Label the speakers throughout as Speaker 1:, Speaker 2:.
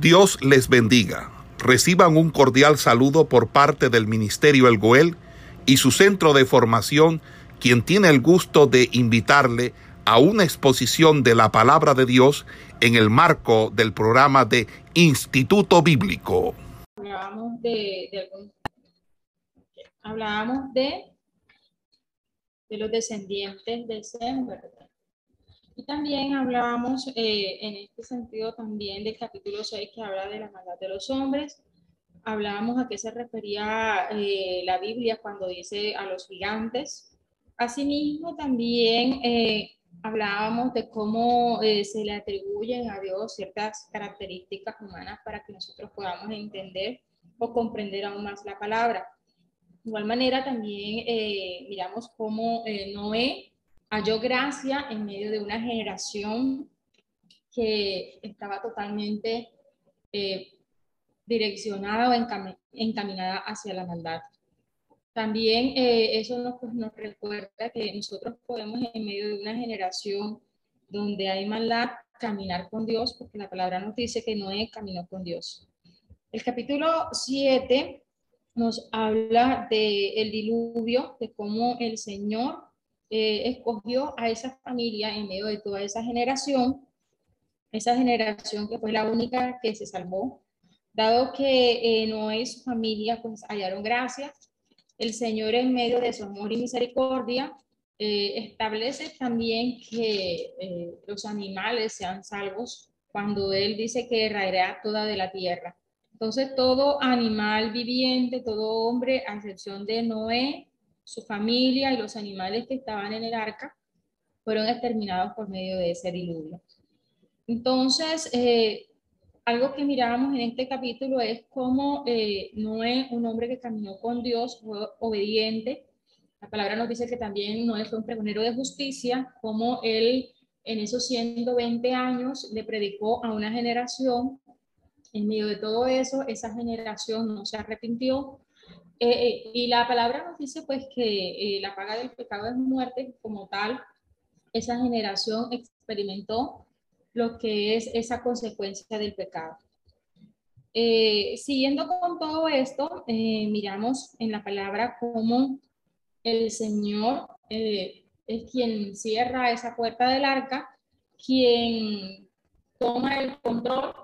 Speaker 1: Dios les bendiga. Reciban un cordial saludo por parte del Ministerio El Goel y su centro de formación, quien tiene el gusto de invitarle a una exposición de la palabra de Dios en el marco del programa de Instituto Bíblico.
Speaker 2: Hablábamos de, hablábamos de, de los descendientes de Sem, y también hablábamos eh, en este sentido también del capítulo 6 que habla de la maldad de los hombres. Hablábamos a qué se refería eh, la Biblia cuando dice a los gigantes. Asimismo, también eh, hablábamos de cómo se le atribuyen a Dios ciertas características humanas para que nosotros podamos entender o comprender aún más la palabra. De igual manera, también miramos cómo Noé halló gracia en medio de una generación que estaba totalmente eh, direccionada o encaminada hacia la maldad. También eh, eso nos, pues, nos recuerda que nosotros podemos en medio de una generación donde hay maldad caminar con Dios, porque la palabra nos dice que no es camino con Dios. El capítulo 7 nos habla del diluvio, de cómo el Señor eh, escogió a esa familia en medio de toda esa generación, esa generación que fue la única que se salvó, dado que eh, no es familia, pues hallaron gracia. El Señor en medio de su amor y misericordia eh, establece también que los animales sean salvos cuando Él dice que raerá toda de la tierra. Entonces, todo animal viviente, todo hombre, a excepción de Noé, su familia y los animales que estaban en el arca fueron exterminados por medio de ese diluvio. Entonces, eh, algo que mirábamos en este capítulo es cómo eh, Noé, un hombre que caminó con Dios, fue obediente. La palabra nos dice que también Noé fue un pregonero de justicia, como él en esos 120 años le predicó a una generación. En medio de todo eso, esa generación no se arrepintió, eh, eh, y la palabra nos dice pues que eh, la paga del pecado es muerte, como tal, esa generación experimentó lo que es esa consecuencia del pecado. siguiendo con todo esto, miramos en la palabra cómo el Señor es quien cierra esa puerta del arca, quien toma el control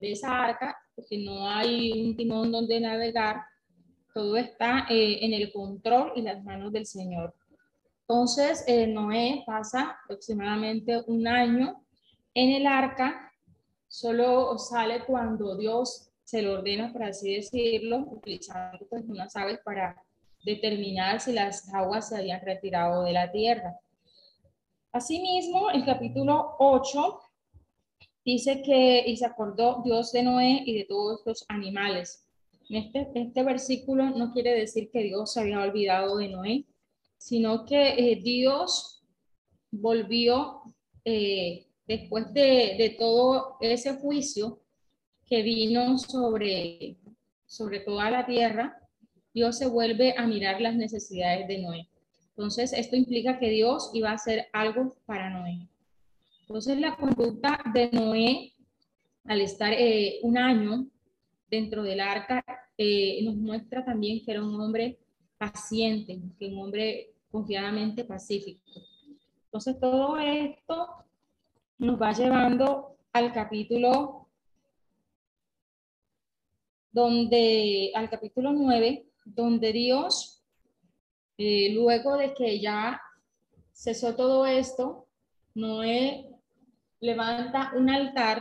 Speaker 2: de esa arca, porque no hay un timón donde navegar, todo está eh, en el control y las manos del Señor. Entonces, eh, Noé pasa aproximadamente un año en el arca, solo sale cuando Dios se lo ordena, por así decirlo, utilizando pues, unas aves para determinar si las aguas se habían retirado de la tierra. Asimismo, el capítulo 8 dice que y se acordó Dios de Noé y de todos los animales este, este versículo no quiere decir que Dios se había olvidado de Noé, sino que eh, Dios volvió eh, después de, de, todo ese juicio que vino sobre, sobre toda la tierra, Dios se vuelve a mirar las necesidades de Noé. Entonces, esto implica que Dios iba a hacer algo para Noé. Entonces, la conducta de Noé, al estar eh, un año dentro del arca eh, nos muestra también que era un hombre paciente, que un hombre confiadamente pacífico. Entonces todo esto nos va llevando al capítulo donde, al capítulo 9, donde Dios, eh, luego de que ya cesó todo esto, Noé levanta un altar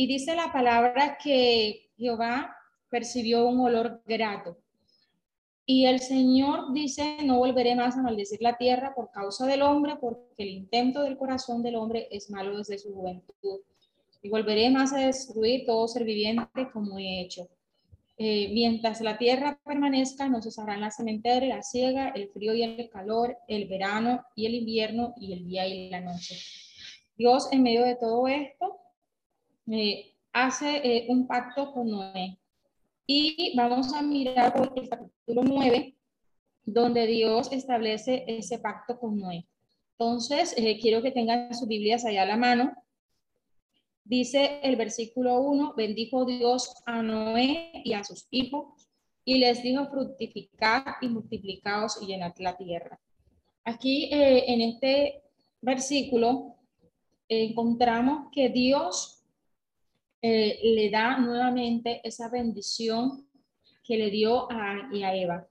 Speaker 2: y dice la palabra que Jehová percibió un olor grato. Y el Señor dice, no volveré más a maldecir la tierra por causa del hombre, porque el intento del corazón del hombre es malo desde su juventud. Y volveré más a destruir todo ser viviente como he hecho. Eh, mientras la tierra permanezca, no cesarán la cementera, la ciega, el frío y el calor, el verano y el invierno y el día y la noche. Dios, en medio de todo esto, eh, hace eh, un pacto con Noé y vamos a mirar por el capítulo 9, donde Dios establece ese pacto con Noé. Entonces, eh, quiero que tengan sus Biblias allá a la mano, Dice el versículo 1, bendijo Dios a Noé y a sus hijos y les dijo fructificar y multiplicaos y llenad la tierra. Aquí eh, en este versículo encontramos que Dios eh, le da nuevamente esa bendición que le dio a, y a Eva.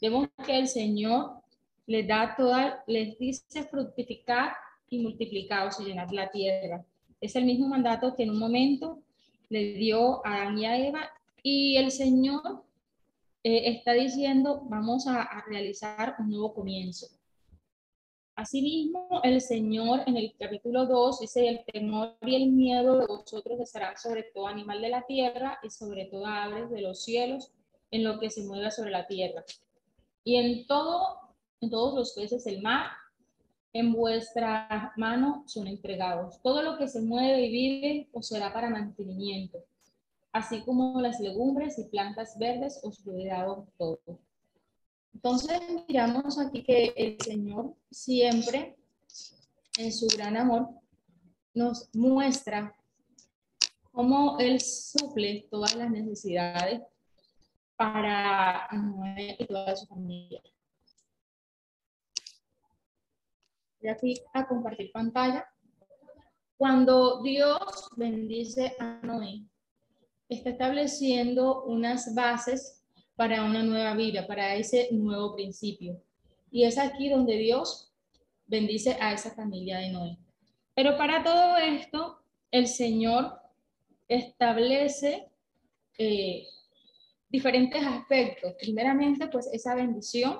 Speaker 2: Vemos que el Señor les da toda, les dice fructificar y multiplicaos y llenad la tierra. Es el mismo mandato que en un momento le dio a Adán y a Eva y el Señor eh, está diciendo, vamos a, a, realizar un nuevo comienzo. Asimismo, el Señor en el capítulo 2 dice, el temor y el miedo de vosotros estarán sobre todo animal de la tierra y sobre todo aves de los cielos en lo que se mueva sobre la tierra. Y en todo, en todos los peces del mar, en vuestra mano son entregados. Todo lo que se mueve y vive os será para mantenimiento así como las legumbres y plantas verdes os lo he dado todo. Entonces miramos aquí que el Señor siempre en su gran amor nos muestra cómo Él suple todas las necesidades para Noé y toda su familia. Voy aquí a compartir pantalla. Cuando Dios bendice a Noé, está estableciendo unas bases para una nueva vida, para ese nuevo principio. Y es aquí donde Dios bendice a esa familia de Noé. Pero para todo esto, el Señor establece eh, diferentes aspectos. Primeramente, pues esa bendición,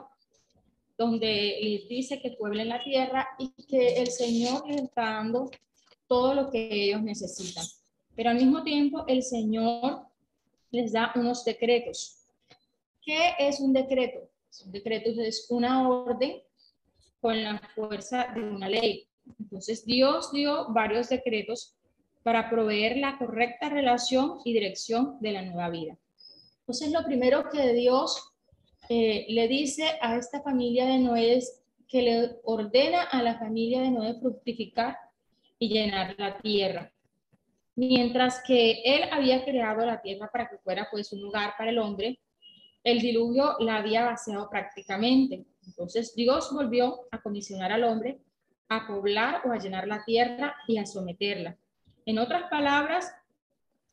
Speaker 2: donde dice que pueblen la tierra y que el Señor les está dando todo lo que ellos necesitan. Pero al mismo tiempo el Señor les da unos decretos. ¿Qué es un decreto? Un decreto es una orden con la fuerza de una ley. Entonces Dios dio varios decretos para proveer la correcta relación y dirección de la nueva vida. Entonces lo primero que Dios eh, le dice a esta familia de Noé es que le ordena a la familia de Noé fructificar y llenar la tierra mientras que él había creado la tierra para que fuera pues un lugar para el hombre, el diluvio la había vaciado prácticamente. Entonces Dios volvió a comisionar al hombre a poblar o a llenar la tierra y a someterla. En otras palabras,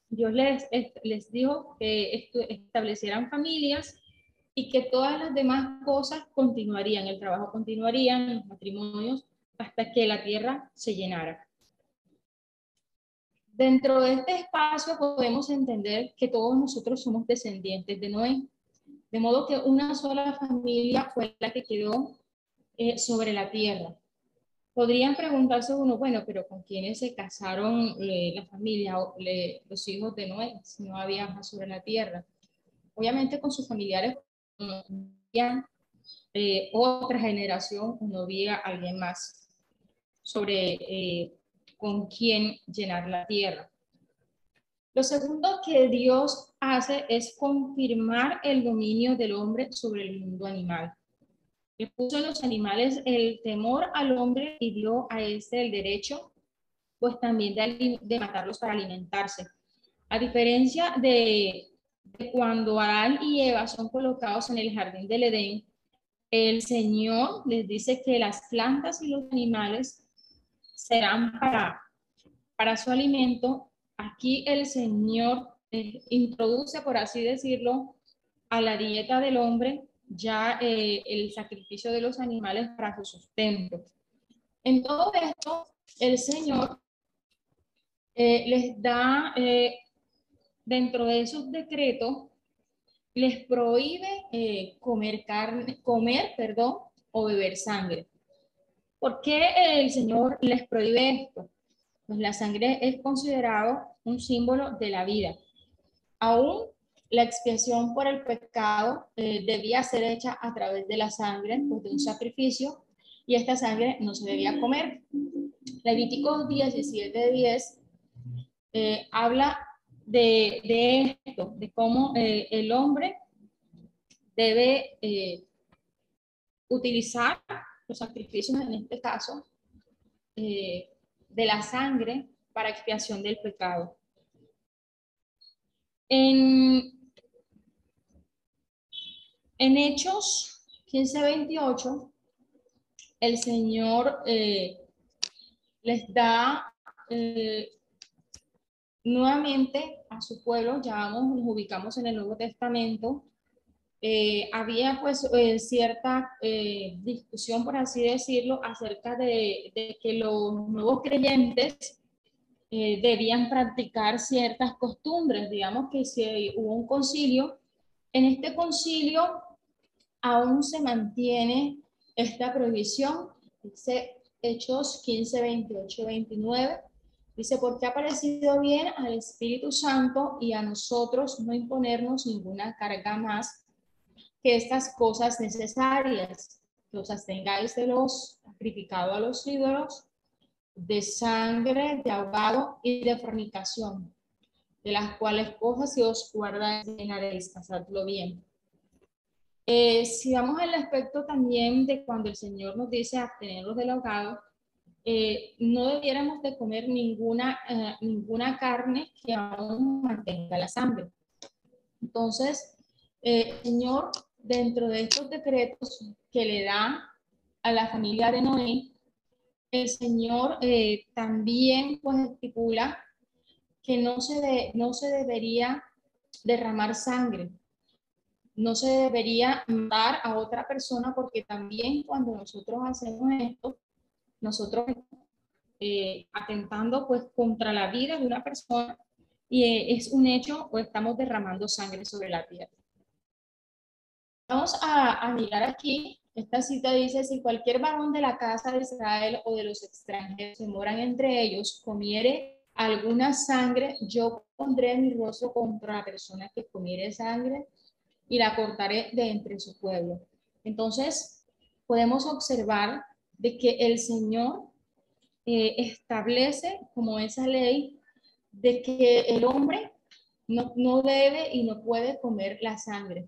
Speaker 2: Dios les, les dijo que establecieran familias y que todas las demás cosas continuarían, el trabajo continuaría, los matrimonios, hasta que la tierra se llenara. Dentro de este espacio podemos entender que todos nosotros somos descendientes de Noé, de modo que una sola familia fue la que quedó eh, sobre la tierra. Podrían preguntarse uno, bueno, pero ¿con quiénes se casaron eh, la familia, los hijos de Noé, si no había más sobre la tierra? Obviamente con sus familiares eh, otra generación, no había alguien más sobre con quién llenar la tierra. Lo segundo que Dios hace es confirmar el dominio del hombre sobre el mundo animal. Le puso a los animales el temor al hombre y dio a este el derecho, pues también de, matarlos para alimentarse. A diferencia de, cuando Adán y Eva son colocados en el jardín del Edén, el Señor les dice que las plantas y los animales serán para su alimento. Aquí el Señor eh, introduce, por así decirlo, a la dieta del hombre ya eh, el sacrificio de los animales para su sustento. En todo esto, el Señor eh, les da, dentro de esos decretos, les prohíbe comer carne, comer, perdón, o beber sangre. ¿Por qué el Señor les prohíbe esto? Pues la sangre es considerado un símbolo de la vida. Aún la expiación por el pecado eh, debía ser hecha a través de la sangre, pues de un sacrificio, y esta sangre no se debía comer. Levítico 17:10 eh, habla de, esto, de cómo eh, el hombre debe eh, utilizar los sacrificios en este caso, eh, de la sangre para expiación del pecado. En, en Hechos 15:28, el Señor eh, les da eh, nuevamente a su pueblo, ya nos ubicamos en el Nuevo Testamento, eh, había pues cierta discusión, por así decirlo, acerca de, de, que los nuevos creyentes debían practicar ciertas costumbres. Digamos que si hubo un concilio, en este concilio aún se mantiene esta prohibición, dice Hechos 15, 28, 29, dice, porque ha parecido bien al Espíritu Santo y a nosotros no imponernos ninguna carga más que estas cosas necesarias, que os abstengáis de los sacrificados a los ídolos, de sangre, de ahogado y de fornicación, de las cuales cosas si os guardáis haréis pasadlo bien. Eh, si vamos al aspecto también de cuando el Señor nos dice abstenernos del ahogado, eh, no debiéramos de comer ninguna, eh, ninguna carne que aún mantenga la sangre. Entonces, el Señor, dentro de estos decretos que le da a la familia de Noé, el Señor también pues estipula que no se, no se debería derramar sangre no se debería dar a otra persona porque también cuando nosotros hacemos esto, nosotros eh, atentando pues contra la vida de una persona y eh, es un hecho o estamos derramando sangre sobre la tierra. Vamos a, a mirar aquí, esta cita dice, si cualquier varón de la casa de Israel o de los extranjeros que moran entre ellos comiere alguna sangre, yo pondré mi rostro contra la persona que comiere sangre y la cortaré de entre su pueblo. Entonces, podemos observar de que el Señor eh, establece como esa ley de que el hombre no, no, debe y no puede comer la sangre.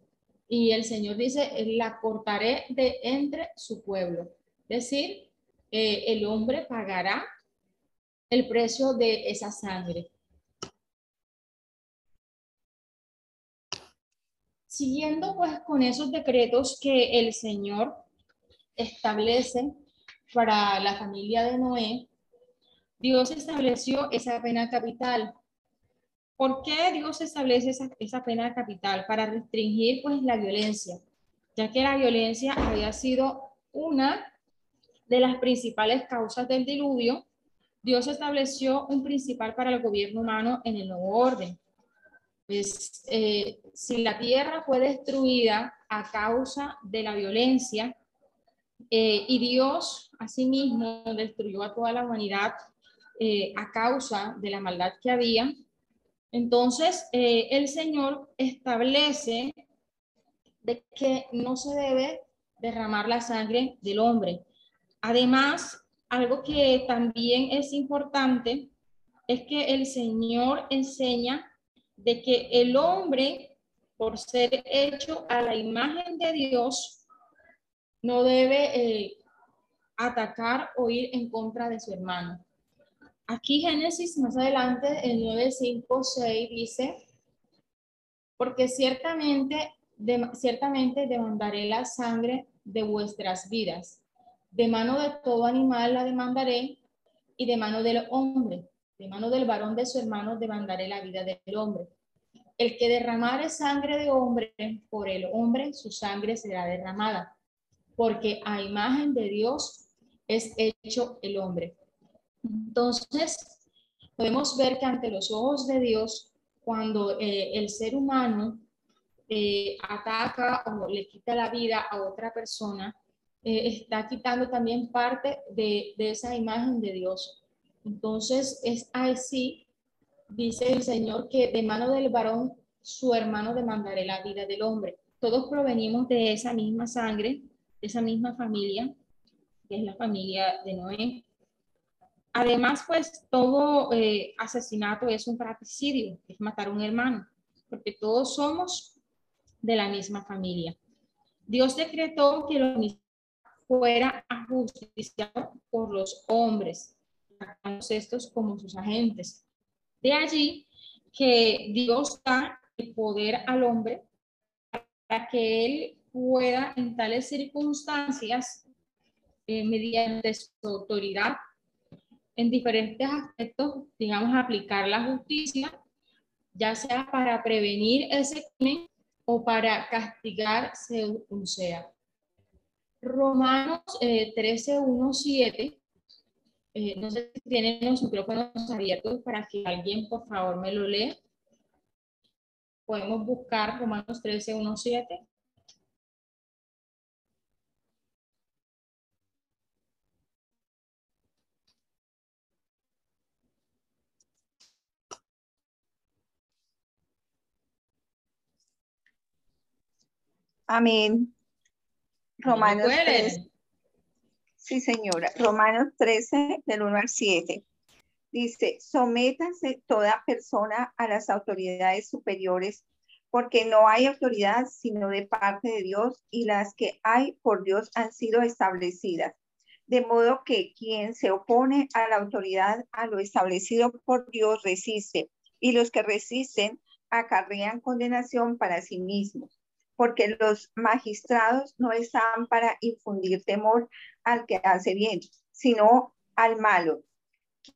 Speaker 2: Y el Señor dice, la cortaré de entre su pueblo. Es decir, eh, el hombre pagará el precio de esa sangre. Siguiendo pues con esos decretos que el Señor establece para la familia de Noé, Dios estableció esa pena capital. ¿Por qué Dios establece esa, pena capital? Para restringir pues la violencia, ya que la violencia había sido una de las principales causas del diluvio, Dios estableció un principal para el gobierno humano en el nuevo orden, pues, eh, si la tierra fue destruida a causa de la violencia eh, y Dios asimismo destruyó a toda la humanidad eh, a causa de la maldad que había, entonces el Señor establece de que no se debe derramar la sangre del hombre. Además, algo que también es importante es que el Señor enseña de que el hombre, por ser hecho a la imagen de Dios, no debe eh, atacar o ir en contra de su hermano. Aquí Génesis, más adelante, el 9, 5, 6 dice, porque ciertamente, ciertamente demandaré la sangre de vuestras vidas. De mano de todo animal la demandaré y de mano del hombre de mano del varón de su hermano demandaré la vida del hombre. El que derramare sangre de hombre por el hombre, su sangre será derramada, porque a imagen de Dios es hecho el hombre. Entonces, podemos ver que ante los ojos de Dios, cuando eh, el ser humano eh, ataca o le quita la vida a otra persona, eh, está quitando también parte de, de esa imagen de Dios. Entonces es así, dice el Señor, que de mano del varón su hermano demandaré la vida del hombre. Todos provenimos de esa misma sangre, de esa misma familia, que es la familia de Noé. Además, pues todo eh, asesinato es un fratricidio, es matar a un hermano, porque todos somos de la misma familia. Dios decretó que lo mismo fuera ajusticiado por los hombres estos como sus agentes. De allí que Dios da el poder al hombre para que él pueda en tales circunstancias, eh, mediante su autoridad, en diferentes aspectos, digamos, aplicar la justicia, ya sea para prevenir ese crimen o para castigar según sea. Romanos eh, 13, 1, 7. no sé si tienen los micrófonos abiertos para que alguien, por favor, me lo lea. Podemos buscar Romanos 13,
Speaker 3: Amén. Romanos 13. Sí, señora. Romanos 13, del 1 al 7. Dice, sométase toda persona a las autoridades superiores, porque no hay autoridad sino de parte de Dios y las que hay por Dios han sido establecidas. De modo que quien se opone a la autoridad, a lo establecido por Dios, resiste, y los que resisten acarrean condenación para sí mismos porque los magistrados no están para infundir temor al que hace bien, sino al malo.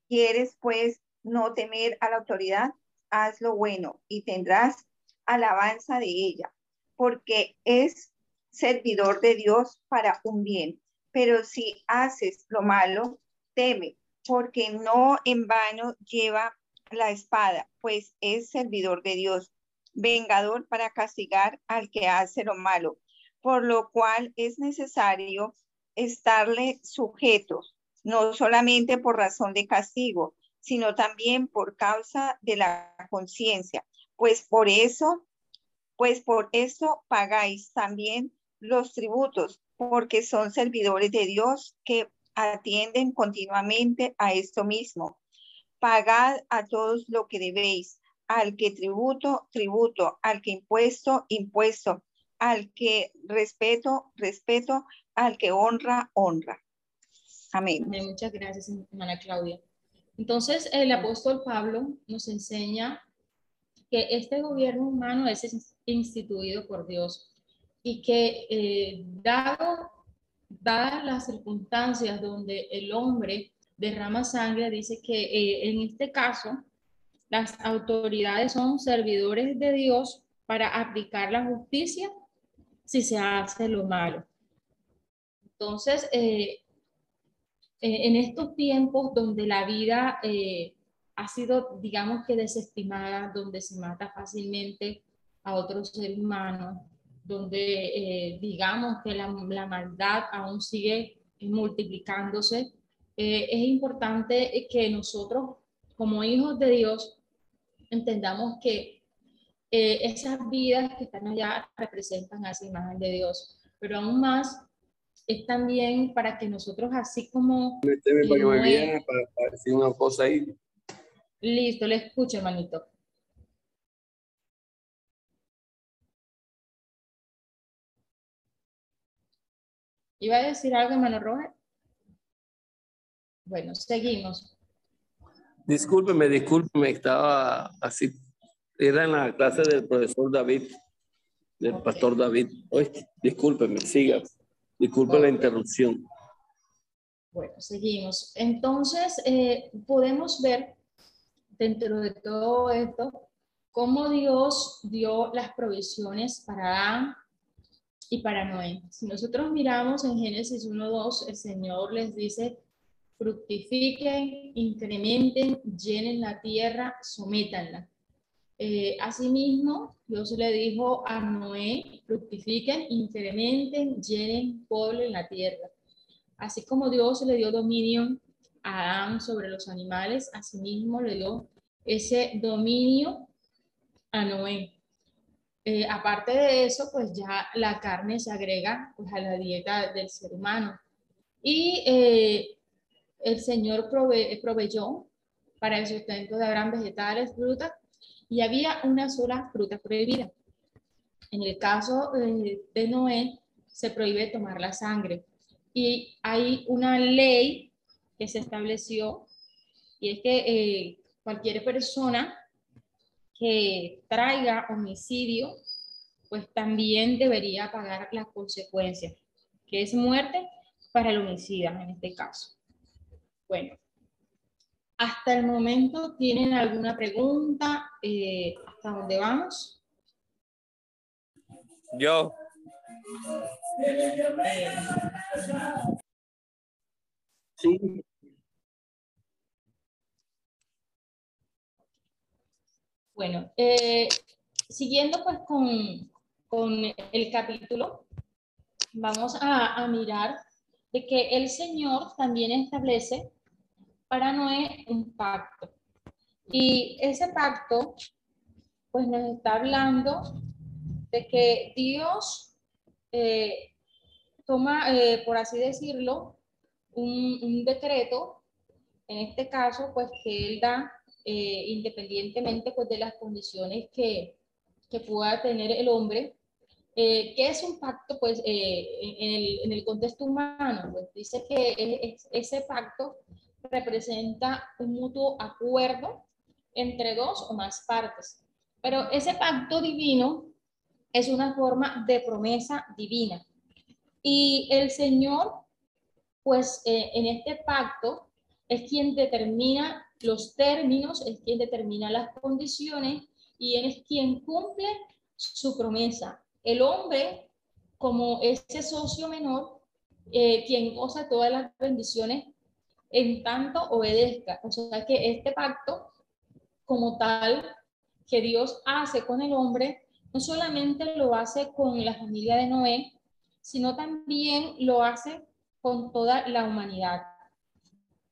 Speaker 3: ¿Quieres pues no temer a la autoridad? Haz lo bueno y tendrás alabanza de ella, porque es servidor de Dios para un bien. Pero si haces lo malo, teme, porque no en vano lleva la espada, pues es servidor de Dios vengador para castigar al que hace lo malo, por lo cual es necesario estarle sujetos, no solamente por razón de castigo, sino también por causa de la conciencia, pues por eso, pues por eso pagáis también los tributos, porque son servidores de Dios que atienden continuamente a esto mismo. Pagad a todos lo que debéis, al que tributo, tributo, al que impuesto, impuesto, al que respeto, respeto, al que honra, honra. Amén.
Speaker 2: Muchas gracias, hermana Claudia. Entonces, el apóstol Pablo nos enseña que este gobierno humano es instituido por Dios y que eh, dado, dadas las circunstancias donde el hombre derrama sangre, dice que eh, en este caso las autoridades son servidores de Dios para aplicar la justicia si se hace lo malo. Entonces, eh, eh, en estos tiempos donde la vida eh, ha sido, digamos que desestimada, donde se mata fácilmente a otros seres humanos, donde digamos que la, la, maldad aún sigue multiplicándose, es importante que nosotros como hijos de Dios entendamos que eh, esas vidas que están allá representan a esa imagen de Dios, pero aún más es también para que nosotros así como...
Speaker 4: para para, decir una cosa ahí.
Speaker 2: Listo, le escucho, hermanito. ¿Iba a decir algo, hermano Roger? Bueno, seguimos.
Speaker 4: Discúlpeme, discúlpeme, estaba así. Era en la clase del profesor David, del pastor David. Oye, discúlpeme, siga. Disculpe la interrupción.
Speaker 2: Bueno, seguimos. Entonces, eh, podemos ver dentro de todo esto cómo Dios dio las provisiones para Adán y para Noé. Si nosotros miramos en Génesis 1.2, el Señor les dice fructifiquen, incrementen, llenen la tierra, sométanla. Eh, asimismo, Dios le dijo a Noé, fructifiquen, incrementen, llenen, pueblen la tierra. Así como Dios le dio dominio a Adán sobre los animales, asimismo le dio ese dominio a Noé. Eh, aparte de eso, pues ya la carne se agrega pues, a la dieta del ser humano. Y eh, el Señor proveyó para el sustento de gran vegetales, frutas, y había una sola fruta prohibida. En el caso eh, de Noé, se prohíbe tomar la sangre. Y hay una ley que se estableció y es que eh, cualquier persona que traiga homicidio, pues también debería pagar las consecuencias, que es muerte para el homicida en este caso. Bueno, hasta el momento, ¿tienen alguna pregunta? Eh, ¿Hasta dónde vamos?
Speaker 4: Yo.
Speaker 2: Sí. Bueno, eh, siguiendo pues con, con, el capítulo, vamos a, a mirar de que el Señor también establece para Noé un pacto. Y ese pacto, pues nos está hablando de que Dios eh, toma, eh, por así decirlo, un, decreto, en este caso, pues que Él da, eh, independientemente pues, de las condiciones que, que pueda tener el hombre, eh, ¿Qué es un pacto? Pues en, el, contexto humano, pues dice que ese pacto representa un mutuo acuerdo entre dos o más partes. Pero ese pacto divino es una forma de promesa divina. Y el Señor, pues eh, en este pacto, es quien determina los términos, es quien determina las condiciones y es quien cumple su promesa. El hombre, como ese socio menor, eh, quien goza todas las bendiciones en tanto obedezca. O sea que este pacto, como tal, que Dios hace con el hombre, no solamente lo hace con la familia de Noé, sino también lo hace con toda la humanidad.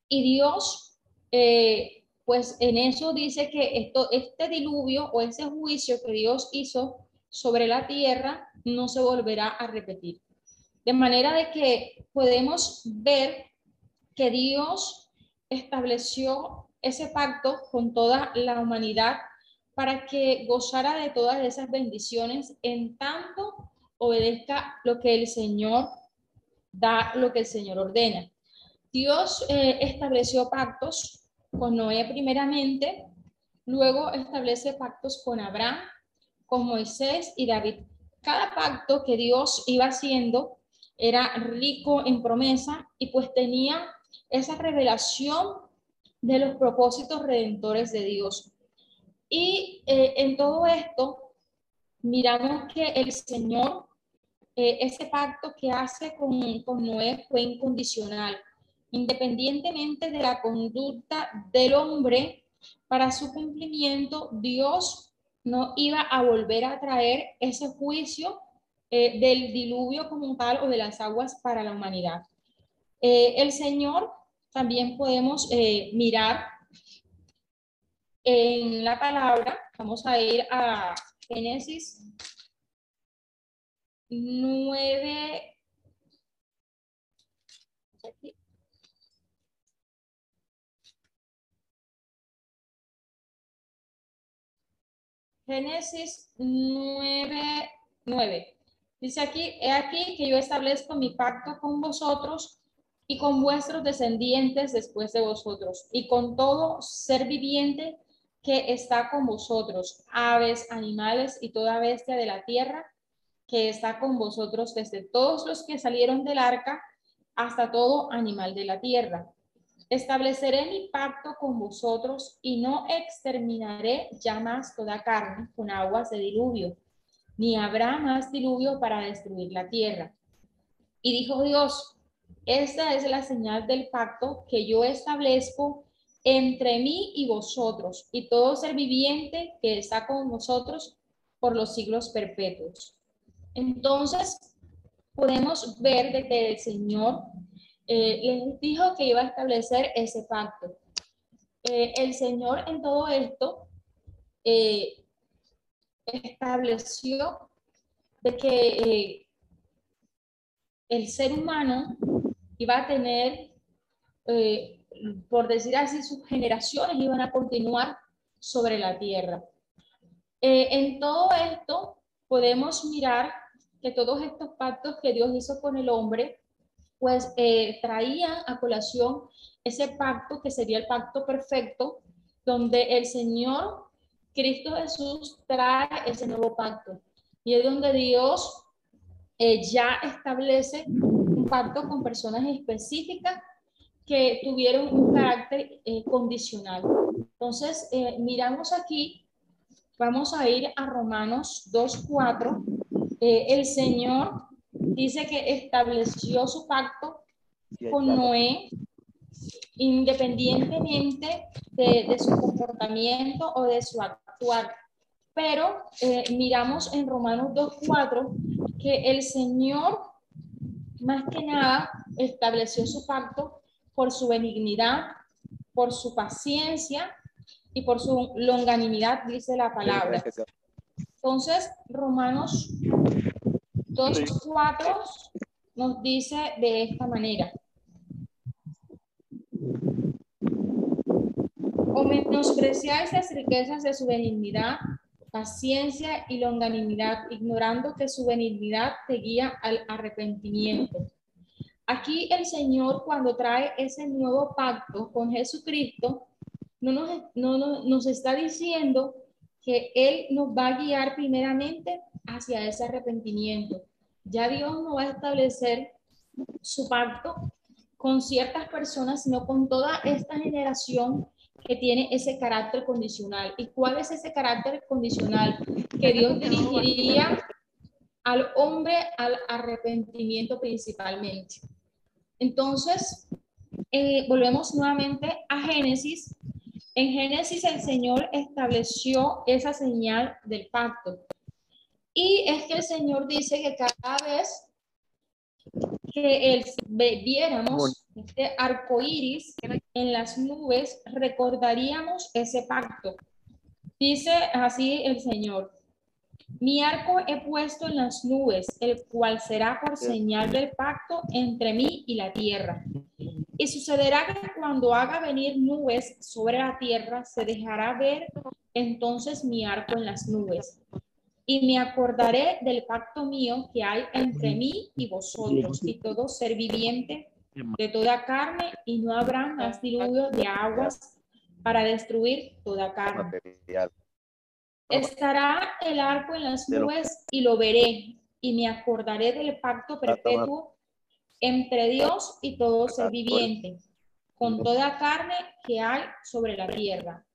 Speaker 2: Y Dios, eh, pues en eso dice que esto, este diluvio o ese juicio que Dios hizo sobre la tierra no se volverá a repetir. De manera de que podemos ver que Dios estableció ese pacto con toda la humanidad para que gozara de todas esas bendiciones en tanto obedezca lo que el Señor da, lo que el Señor ordena. Dios eh, estableció pactos con Noé primeramente, luego establece pactos con Abraham, con Moisés y David. Cada pacto que Dios iba haciendo era rico en promesa y pues tenía esa revelación de los propósitos redentores de Dios. Y eh, en todo esto, miramos que el Señor, eh, ese pacto que hace con, con Noé fue incondicional, independientemente de la conducta del hombre, para su cumplimiento, Dios no iba a volver a traer ese juicio eh, del diluvio como tal o de las aguas para la humanidad. El Señor también podemos eh, mirar en la palabra, vamos a ir a Génesis 9. Génesis 9, 9. Dice aquí, he aquí que yo establezco mi pacto con vosotros y con vuestros descendientes después de vosotros, y con todo ser viviente que está con vosotros, aves, animales y toda bestia de la tierra que está con vosotros, desde todos los que salieron del arca hasta todo animal de la tierra. Estableceré mi pacto con vosotros y no exterminaré ya más toda carne con aguas de diluvio, ni habrá más diluvio para destruir la tierra. Y dijo Dios, esta es la señal del pacto que yo establezco entre mí y vosotros y todo ser viviente que está con vosotros por los siglos perpetuos. Entonces, podemos ver de que el Señor eh, les dijo que iba a establecer ese pacto. Eh, el Señor en todo esto eh, estableció de que el ser humano iba a tener, eh, por decir así, sus generaciones iban a continuar sobre la tierra. Eh, en todo esto podemos mirar que todos estos pactos que Dios hizo con el hombre, pues eh, traía a colación ese pacto que sería el pacto perfecto, donde el Señor Cristo Jesús trae ese nuevo pacto. Y es donde Dios ya establece un pacto con personas específicas que tuvieron un carácter eh, condicional. Entonces, eh, miramos aquí, vamos a ir a Romanos 2.4. el Señor dice que estableció su pacto con Noé independientemente de, su comportamiento o de su actuar. Pero eh, miramos en Romanos 2.4 que el Señor, más que nada, estableció su pacto por su benignidad, por su paciencia y por su longanimidad, dice la palabra. Entonces, Romanos 2.4 nos dice de esta manera. o menospreciáis las riquezas de su benignidad, paciencia y longanimidad, ignorando que su benignidad te guía al arrepentimiento. Aquí el Señor cuando trae ese nuevo pacto con Jesucristo, no nos, no, nos está diciendo que Él nos va a guiar primeramente hacia ese arrepentimiento. Ya Dios no va a establecer su pacto con ciertas personas, sino con toda esta generación que tiene ese carácter condicional. ¿Y cuál es ese carácter condicional? Que Dios dirigiría al hombre al arrepentimiento principalmente. Entonces, eh, volvemos nuevamente a Génesis. En Génesis el Señor estableció esa señal del pacto. Y es que el Señor dice que cada vez que el, viéramos este arco iris en las nubes, recordaríamos ese pacto. Dice así el Señor: Mi arco he puesto en las nubes, el cual será por señal del pacto entre mí y la tierra. Y sucederá que cuando haga venir nubes sobre la tierra, se dejará ver entonces mi arco en las nubes y me acordaré del pacto mío que hay entre mí y vosotros y todo ser viviente de toda carne, y no habrá más diluvio de aguas para destruir toda carne. Estará el arco en las nubes y lo veré, y me acordaré del pacto perpetuo entre Dios y todo ser viviente, con toda carne que hay sobre la tierra.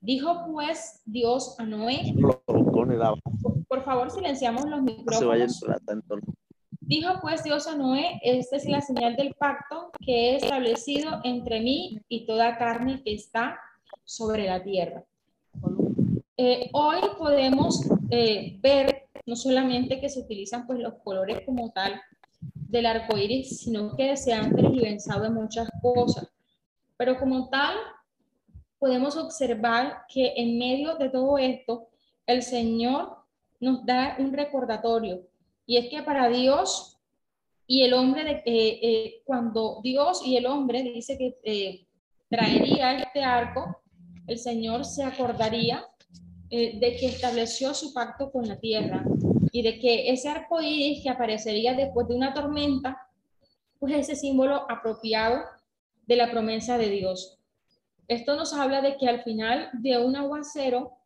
Speaker 2: Dijo pues Dios a Noé, por favor, silenciamos los micrófonos. Dijo pues Dios a Noé, esta es la señal del pacto que he establecido entre mí y toda carne que está sobre la tierra. Eh, hoy podemos eh, ver no solamente que se utilizan pues los colores como tal del arco iris, sino que se han tergiversado en muchas cosas. Pero como tal, podemos observar que en medio de todo esto, el Señor nos da un recordatorio. Y es que para Dios y el hombre, de, eh, eh, cuando Dios y el hombre dice que eh, traería este arco, el Señor se acordaría de que estableció su pacto con la tierra y de que ese arco iris que aparecería después de una tormenta, pues ese símbolo apropiado de la promesa de Dios. Esto nos habla de que al final de un aguacero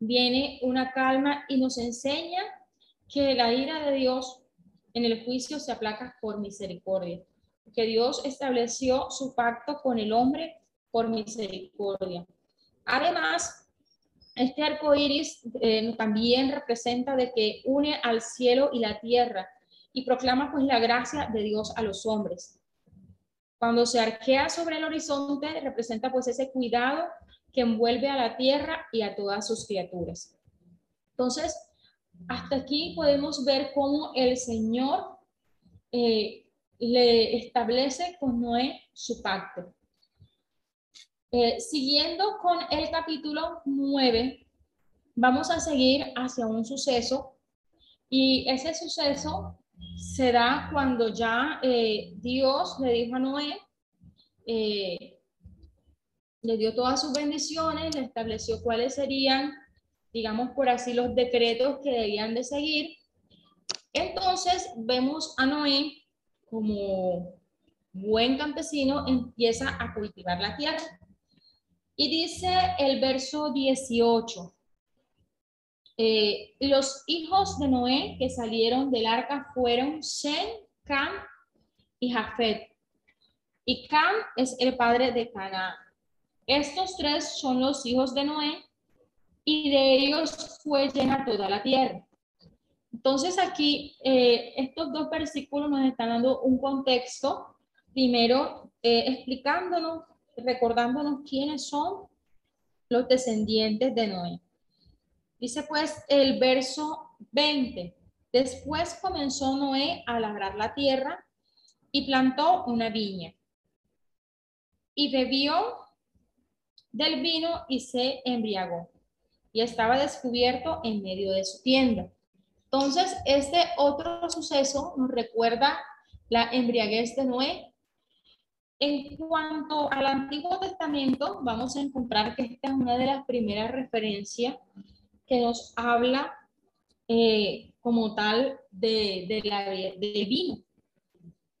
Speaker 2: viene una calma y nos enseña que la ira de Dios en el juicio se aplaca por misericordia, que Dios estableció su pacto con el hombre por misericordia. Además, este arco iris eh, también representa de que une al cielo y la tierra y proclama pues la gracia de Dios a los hombres. Cuando se arquea sobre el horizonte, representa pues ese cuidado que envuelve a la tierra y a todas sus criaturas. Entonces, hasta aquí podemos ver cómo el Señor eh, le establece con Noé su pacto. Eh, siguiendo con el capítulo 9, vamos a seguir hacia un suceso y ese suceso se da cuando ya eh, Dios le dijo a Noé, le dio todas sus bendiciones, le estableció cuáles serían, digamos por así, los decretos que debían de seguir. Entonces vemos a Noé como buen campesino, empieza a cultivar la tierra. Y dice el verso 18, eh, los hijos de Noé que salieron del arca fueron Shem, Cam y Jafet. Y Cam es el padre de Canaán. Estos tres son los hijos de Noé y de ellos fue llena toda la tierra. Entonces aquí eh, estos dos versículos nos están dando un contexto, primero eh, explicándonos, recordándonos quiénes son los descendientes de Noé. Dice pues el verso 20, después comenzó Noé a labrar la tierra y plantó una viña y bebió del vino y se embriagó y estaba descubierto en medio de su tienda. Entonces, este otro suceso nos recuerda la embriaguez de Noé. En cuanto al Antiguo Testamento, vamos a encontrar que esta es una de las primeras referencias que nos habla eh, como tal de, de la, de vino.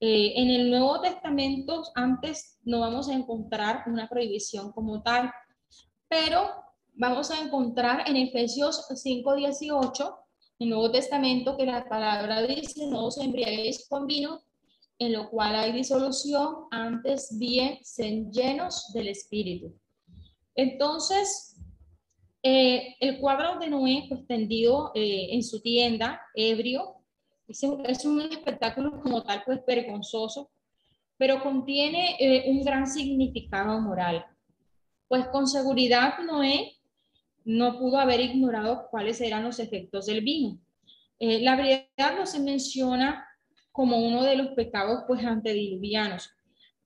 Speaker 2: Eh, en el Nuevo Testamento antes no vamos a encontrar una prohibición como tal, pero vamos a encontrar en Efesios 5:18, el Nuevo Testamento, que la palabra dice, no os embriaguéis con vino, en lo cual hay disolución, antes bien sean llenos del Espíritu. Entonces, eh, el cuadro de Noé, pues tendido eh, en su tienda, ebrio, es, un espectáculo como tal, pues vergonzoso, pero contiene eh, un gran significado moral. Pues con seguridad Noé no pudo haber ignorado cuáles eran los efectos del vino. Eh, la verdad no se menciona como uno de los pecados pues antediluvianos,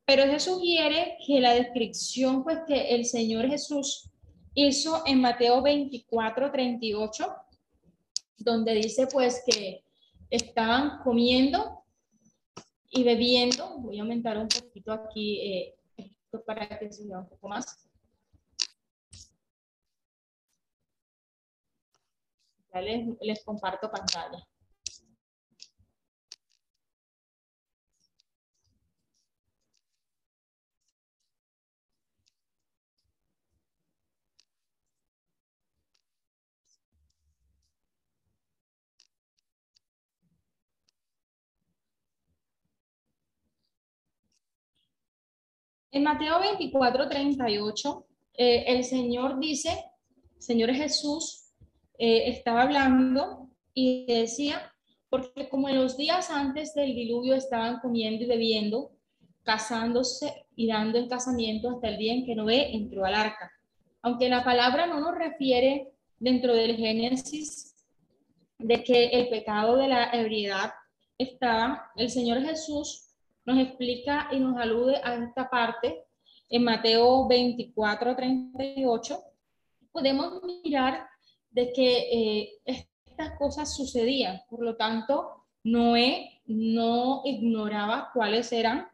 Speaker 2: pero se sugiere que la descripción pues que el Señor Jesús hizo en Mateo 24, 38, donde dice pues que estaban comiendo y bebiendo, voy a aumentar un poquito aquí eh, esto para que se vea un poco más. les, comparto pantalla. En Mateo 24, 38, eh, el Señor dice, Señor Jesús, eh, estaba hablando y decía, porque como en los días antes del diluvio estaban comiendo y bebiendo, casándose y dando en casamiento hasta el día en que Noé entró al arca. Aunque la palabra no nos refiere dentro del Génesis de que el pecado de la ebriedad estaba, el Señor Jesús nos explica y nos alude a esta parte en Mateo 24, 38. Podemos mirar de que eh, estas cosas sucedían. Por lo tanto, Noé no ignoraba cuáles eran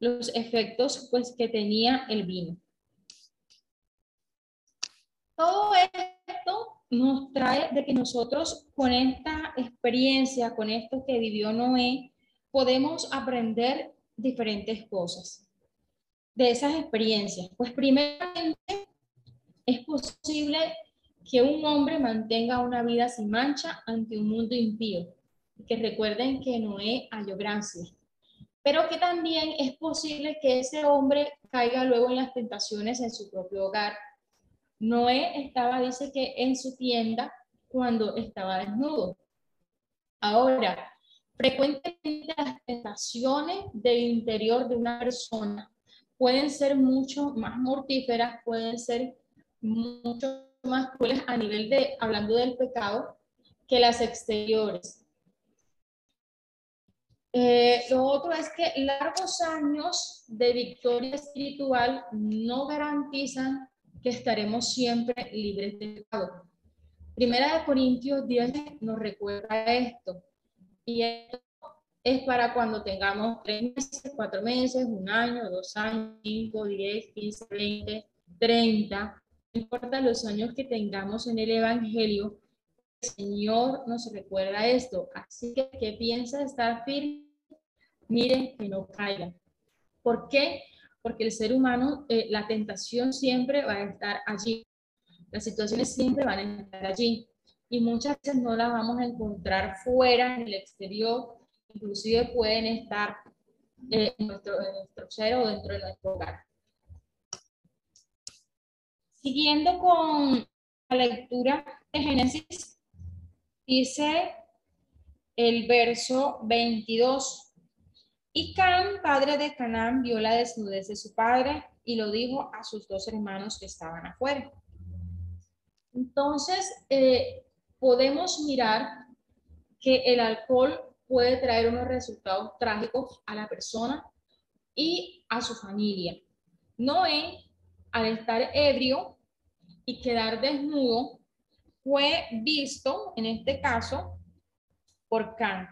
Speaker 2: los efectos pues, que tenía el vino. Todo esto nos trae de que nosotros con esta experiencia, con esto que vivió Noé, podemos aprender diferentes cosas de esas experiencias. Pues primeramente es posible que un hombre mantenga una vida sin mancha ante un mundo impío. Que recuerden que Noé halló gracia. Pero que también es posible que ese hombre caiga luego en las tentaciones en su propio hogar. Noé estaba, dice que en su tienda cuando estaba desnudo. Ahora, frecuentemente las tentaciones del interior de una persona pueden ser mucho más mortíferas, pueden ser mucho más crueles a nivel de, hablando del pecado, que las exteriores. Eh, lo otro es que largos años de victoria espiritual no garantizan que estaremos siempre libres de pecado. Primera de Corintios 10 nos recuerda esto. Y esto es para cuando tengamos tres meses, cuatro meses, un año, dos años, cinco, diez, quince, veinte, treinta, no importa los años que tengamos en el Evangelio, el Señor nos recuerda esto. Así que, ¿qué piensa estar firme? mire que no caiga. ¿Por qué? Porque el ser humano, eh, la tentación siempre va a estar allí. Las situaciones siempre van a estar allí. Y muchas veces no las vamos a encontrar fuera, en el exterior. Inclusive pueden estar eh, en, nuestro, en nuestro o dentro de nuestro hogar. Siguiendo con la lectura de Génesis, dice el verso 22. Y Can, padre de Canaán, vio la desnudez de su padre y lo dijo a sus dos hermanos que estaban afuera. Entonces, eh, podemos mirar que el alcohol puede traer unos resultados trágicos a la persona y a su familia. Noé al estar ebrio y quedar desnudo, fue visto, en este caso, por Can.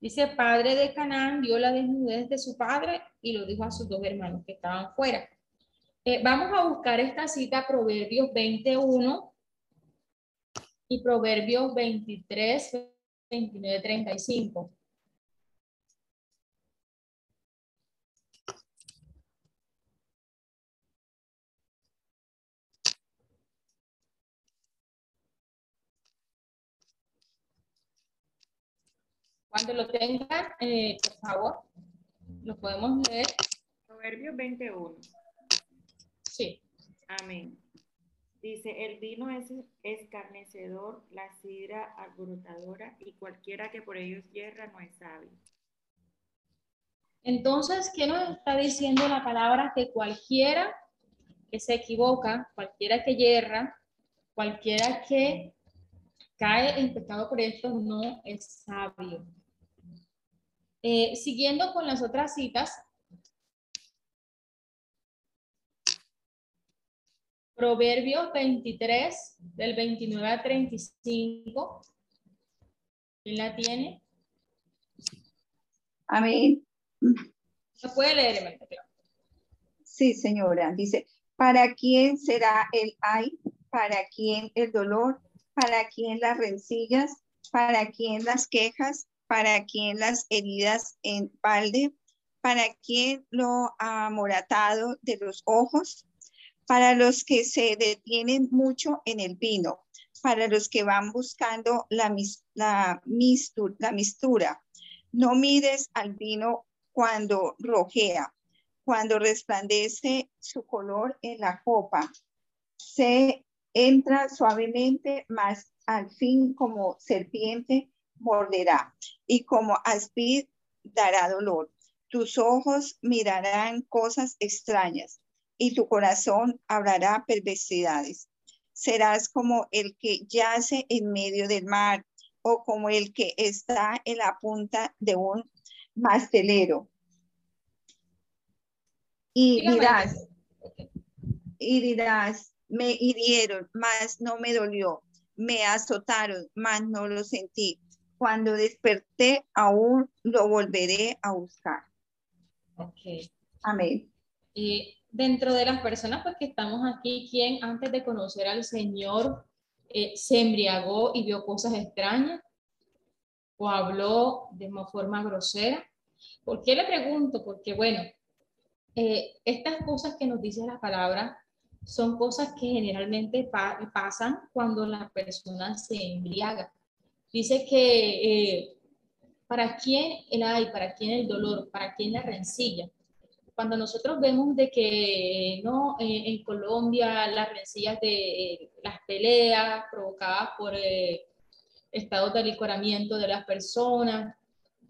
Speaker 2: Dice, padre de Canaán vio la desnudez de su padre y lo dijo a sus dos hermanos que estaban fuera. Eh, vamos a buscar esta cita, Proverbios 21 y Proverbios 23, 29, 35. Cuando lo tengan, eh, por favor, lo podemos leer.
Speaker 5: Proverbios 21.
Speaker 2: Sí.
Speaker 5: Amén. Dice, el vino es escarnecedor, la sidra alborotadora, y cualquiera que por ellos hierra no es sabio.
Speaker 2: Entonces, ¿qué nos está diciendo la palabra? Que cualquiera que se equivoca, cualquiera que hierra, cualquiera que cae en pecado por esto no es sabio. Eh, siguiendo con las otras citas, Proverbios 23, del 29 al 35. ¿Quién la tiene?
Speaker 3: Amén.
Speaker 2: ¿Se puede leer,
Speaker 3: Sí, señora. Dice, ¿para quién será el ay? ¿Para quién el dolor? ¿Para quién las rencillas? ¿Para quién las quejas? para quien las heridas en balde, para quien lo amoratado de los ojos, para los que se detienen mucho en el vino, para los que van buscando la, la, mistura, la mistura. No mires al vino cuando rojea, cuando resplandece su color en la copa. Se entra suavemente, mas al fin como serpiente morderá y como aspid dará dolor. Tus ojos mirarán cosas extrañas y tu corazón hablará perversidades. Serás como el que yace en medio del mar o como el que está en la punta de un mastelero. Y dirás, y dirás, me hirieron, mas no me dolió, me azotaron, mas no lo sentí cuando desperté, aún lo volveré a buscar.
Speaker 2: Ok.
Speaker 3: Amén.
Speaker 2: Y dentro de las personas pues, que estamos aquí, ¿quién antes de conocer al Señor eh, se embriagó y vio cosas extrañas? ¿O habló de una forma grosera? ¿Por qué le pregunto? Porque, bueno, eh, estas cosas que nos dice la palabra son cosas que generalmente pasan cuando la persona se embriaga. Dice que eh, para quién el ay, para quién el dolor, para quién la rencilla. Cuando nosotros vemos de que no eh, en Colombia las rencillas de eh, las peleas provocadas por estados de alicoramiento de las personas,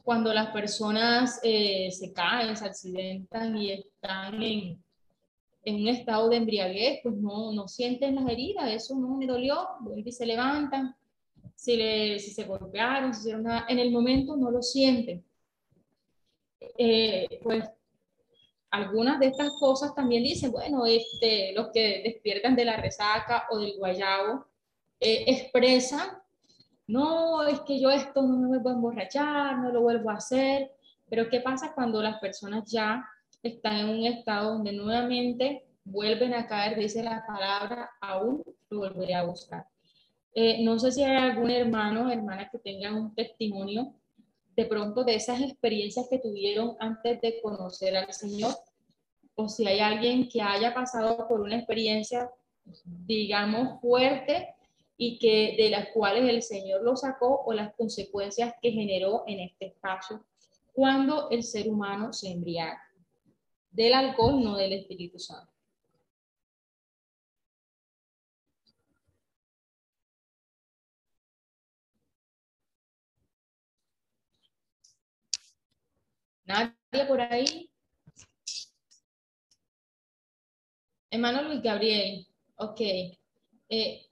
Speaker 2: cuando las personas se caen, se accidentan y están en, en un estado de embriaguez, pues no, no sienten las heridas, eso no me dolió, y se levantan si, le, si se golpearon, si hicieron nada, en el momento no lo sienten. Eh, pues algunas de estas cosas también dicen, bueno, este, los que despiertan de la resaca o del guayabo eh, expresan, no, es que yo esto no me vuelvo a emborrachar, no lo vuelvo a hacer, pero ¿qué pasa cuando las personas ya están en un estado donde nuevamente vuelven a caer, dice la palabra, aún lo volveré a buscar? Eh, no sé si hay algún hermano o hermana que tenga un testimonio de pronto de esas experiencias que tuvieron antes de conocer al Señor, o si hay alguien que haya pasado por una experiencia, digamos, fuerte y que de las cuales el Señor lo sacó o las consecuencias que generó en este espacio cuando el ser humano se embriaga. Del alcohol, no del Espíritu Santo. ¿Nadie por ahí? Hermano Luis Gabriel. Ok. Eh,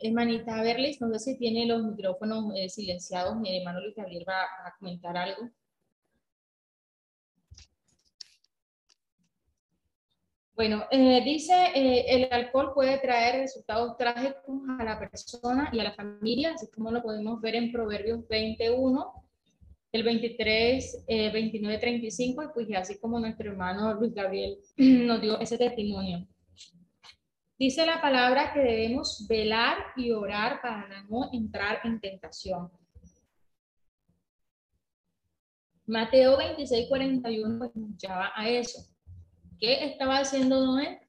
Speaker 2: Hermanita Berlis, no sé si tiene los micrófonos eh, silenciados. Mi hermano Luis Gabriel va a comentar algo. Bueno, eh, dice, eh, el alcohol puede traer resultados trágicos a la persona y a la familia, así como lo podemos ver en Proverbios 21, el 23, 29, 35, y pues así como nuestro hermano Luis Gabriel nos dio ese testimonio. Dice la palabra que debemos velar y orar para no entrar en tentación. Mateo 26, 41 pues, a eso. ¿Qué estaba haciendo Noé?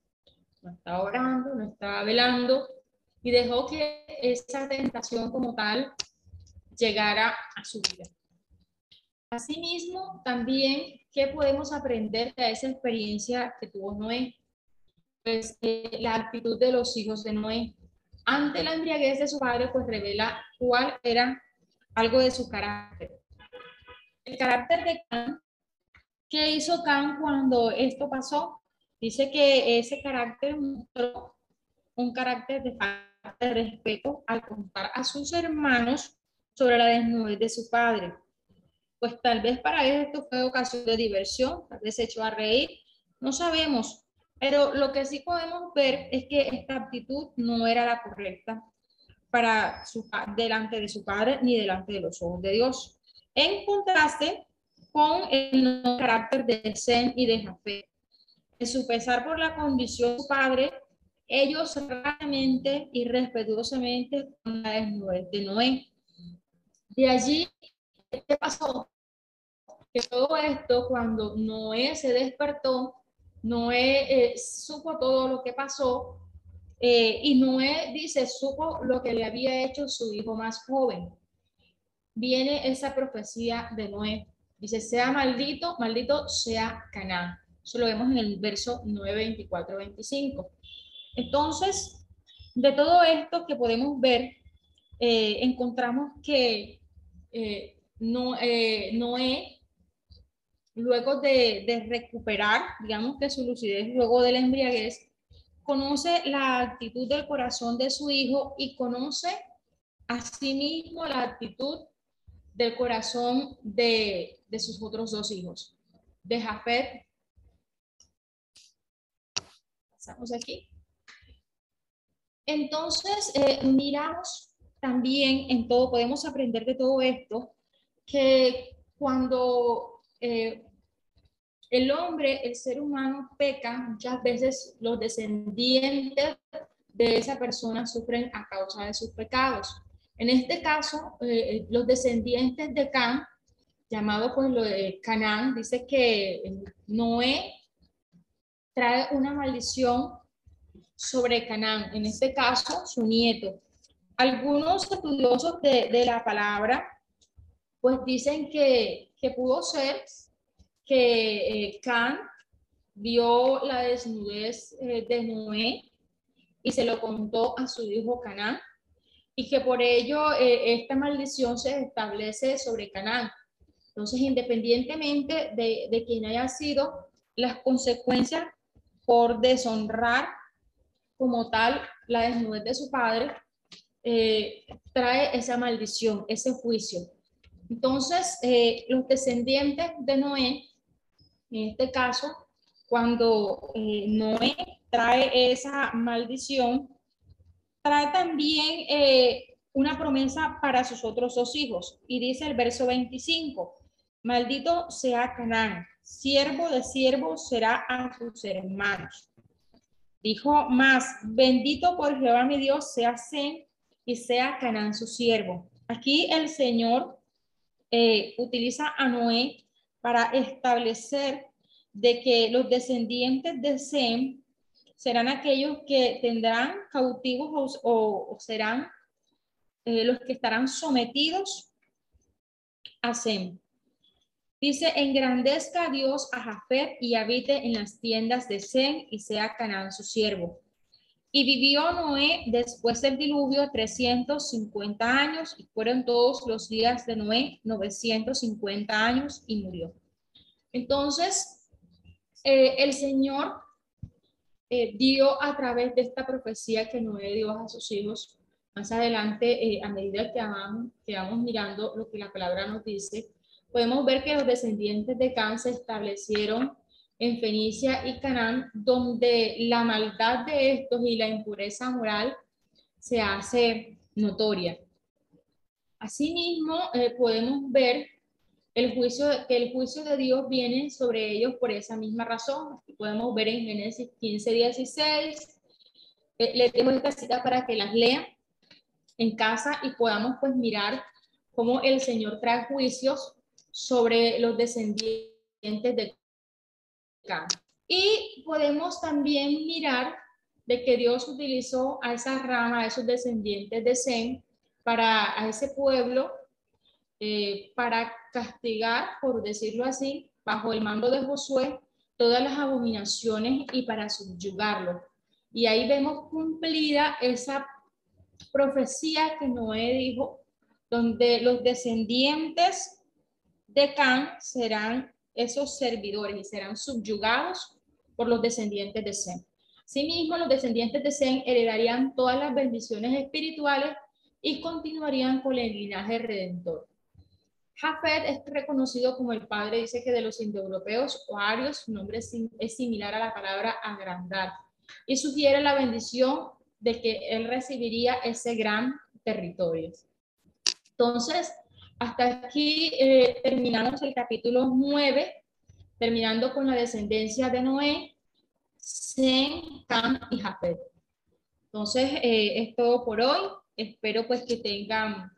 Speaker 2: No estaba orando, no estaba velando y dejó que esa tentación como tal llegara a su vida. Asimismo, también, ¿qué podemos aprender de esa experiencia que tuvo Noé? pues eh, la actitud de los hijos de Noé. Ante la embriaguez de su padre, pues revela cuál era algo de su carácter. El carácter de Can, ¿qué hizo Can cuando esto pasó? Dice que ese carácter mostró un carácter de falta de respeto al contar a sus hermanos sobre la desnudez de su padre. Pues tal vez para él esto fue ocasión de diversión, tal vez se echó a reír, no sabemos, pero lo que sí podemos ver es que esta actitud no era la correcta para su, delante de su padre ni delante de los ojos de Dios. En contraste con el carácter de Zen y de Jafé. En su pesar por la condición de su padre, ellos realmente y respetuosamente con la desnudez de Noé. De allí, ¿qué pasó? Que todo esto, cuando Noé se despertó, Noé eh, supo todo lo que pasó eh, y Noé dice, supo lo que le había hecho su hijo más joven. Viene esa profecía de Noé. Dice, sea maldito, maldito sea Canaán. Eso lo vemos en el verso 9, 24, 25. Entonces, de todo esto que podemos ver, eh, encontramos que no, Noé luego de, recuperar, digamos que su lucidez luego de la embriaguez, conoce la actitud del corazón de su hijo y conoce asimismo la actitud del corazón de, sus otros dos hijos, de Jafet. Pasamos aquí. Entonces, eh, miramos también en todo, podemos aprender de todo esto, que cuando eh, el hombre, el ser humano peca, muchas veces los descendientes de esa persona sufren a causa de sus pecados. En este caso, eh, los descendientes de Can, llamado pues lo de Canaán, dice que Noé trae una maldición sobre Canaán, en este caso su nieto. Algunos estudiosos de, la palabra pues dicen que que pudo ser que eh, Can vio la desnudez eh, de Noé y se lo contó a su hijo Canaán y que por ello eh, esta maldición se establece sobre Canaán. Entonces, independientemente de, de quién haya sido, las consecuencias por deshonrar como tal la desnudez de su padre, trae esa maldición, ese juicio. Entonces, eh, los descendientes de Noé, en este caso, cuando eh, Noé trae esa maldición, trae también eh, una promesa para sus otros dos hijos. Y dice el verso 25, maldito sea Canaán, siervo de siervo será a sus hermanos. Dijo más, bendito por Jehová mi Dios sea Zen y sea Canaán su siervo. Aquí el Señor eh, utiliza a Noé para establecer de que los descendientes de Sem serán aquellos que tendrán cautivos o, serán eh, los que estarán sometidos a Sem. Dice, engrandezca Dios a Jafet y habite en las tiendas de Sem y sea Canaán su siervo. Y vivió Noé después del diluvio 350 años y fueron todos los días de Noé 950 años y murió. Entonces, eh, el Señor eh, dio a través de esta profecía que Noé dio a sus hijos, más adelante, eh, a medida que vamos, que vamos mirando lo que la palabra nos dice, podemos ver que los descendientes de Can se establecieron en Fenicia y Canaán, donde la maldad de estos y la impureza moral se hace notoria. Asimismo, podemos ver el juicio, que el juicio de Dios viene sobre ellos por esa misma razón. Podemos ver en Génesis 15, 16. Eh, les dejo esta cita para que las lean en casa y podamos pues mirar cómo el Señor trae juicios sobre los descendientes de Cam. Y podemos también mirar de que Dios utilizó a esa rama, a esos descendientes de Sem, para a ese pueblo eh, para castigar, por decirlo así, bajo el mando de Josué, todas las abominaciones y para subyugarlo. Y ahí vemos cumplida esa profecía que Noé dijo, donde los descendientes de Can serán esos servidores y serán subyugados por los descendientes de Sem. Asimismo, los descendientes de Sem heredarían todas las bendiciones espirituales y continuarían con el linaje redentor. Jafet es reconocido como el padre, dice que de los indoeuropeos o arios, su nombre es, similar a la palabra agrandar, y sugiere la bendición de que él recibiría ese gran territorio. Entonces, hasta aquí eh, terminamos el capítulo 9, terminando con la descendencia de Noé, Sem, Cam y Jafet. Entonces, eh, es todo por hoy. Espero pues que tengan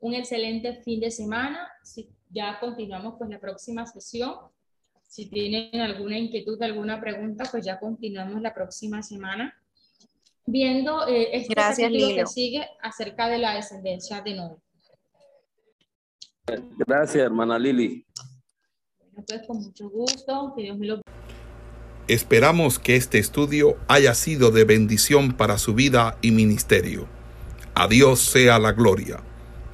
Speaker 2: un excelente fin de semana. Si ya continuamos con la próxima sesión. Si tienen alguna inquietud, alguna pregunta, pues ya continuamos la próxima semana viendo eh, este
Speaker 3: Gracias,
Speaker 2: que sigue acerca de la descendencia de Noé.
Speaker 4: Gracias, hermana Lili.
Speaker 2: Bueno, pues con mucho gusto, que Dios me lo
Speaker 1: Esperamos que este estudio haya sido de bendición para su vida y ministerio. A Dios sea la gloria.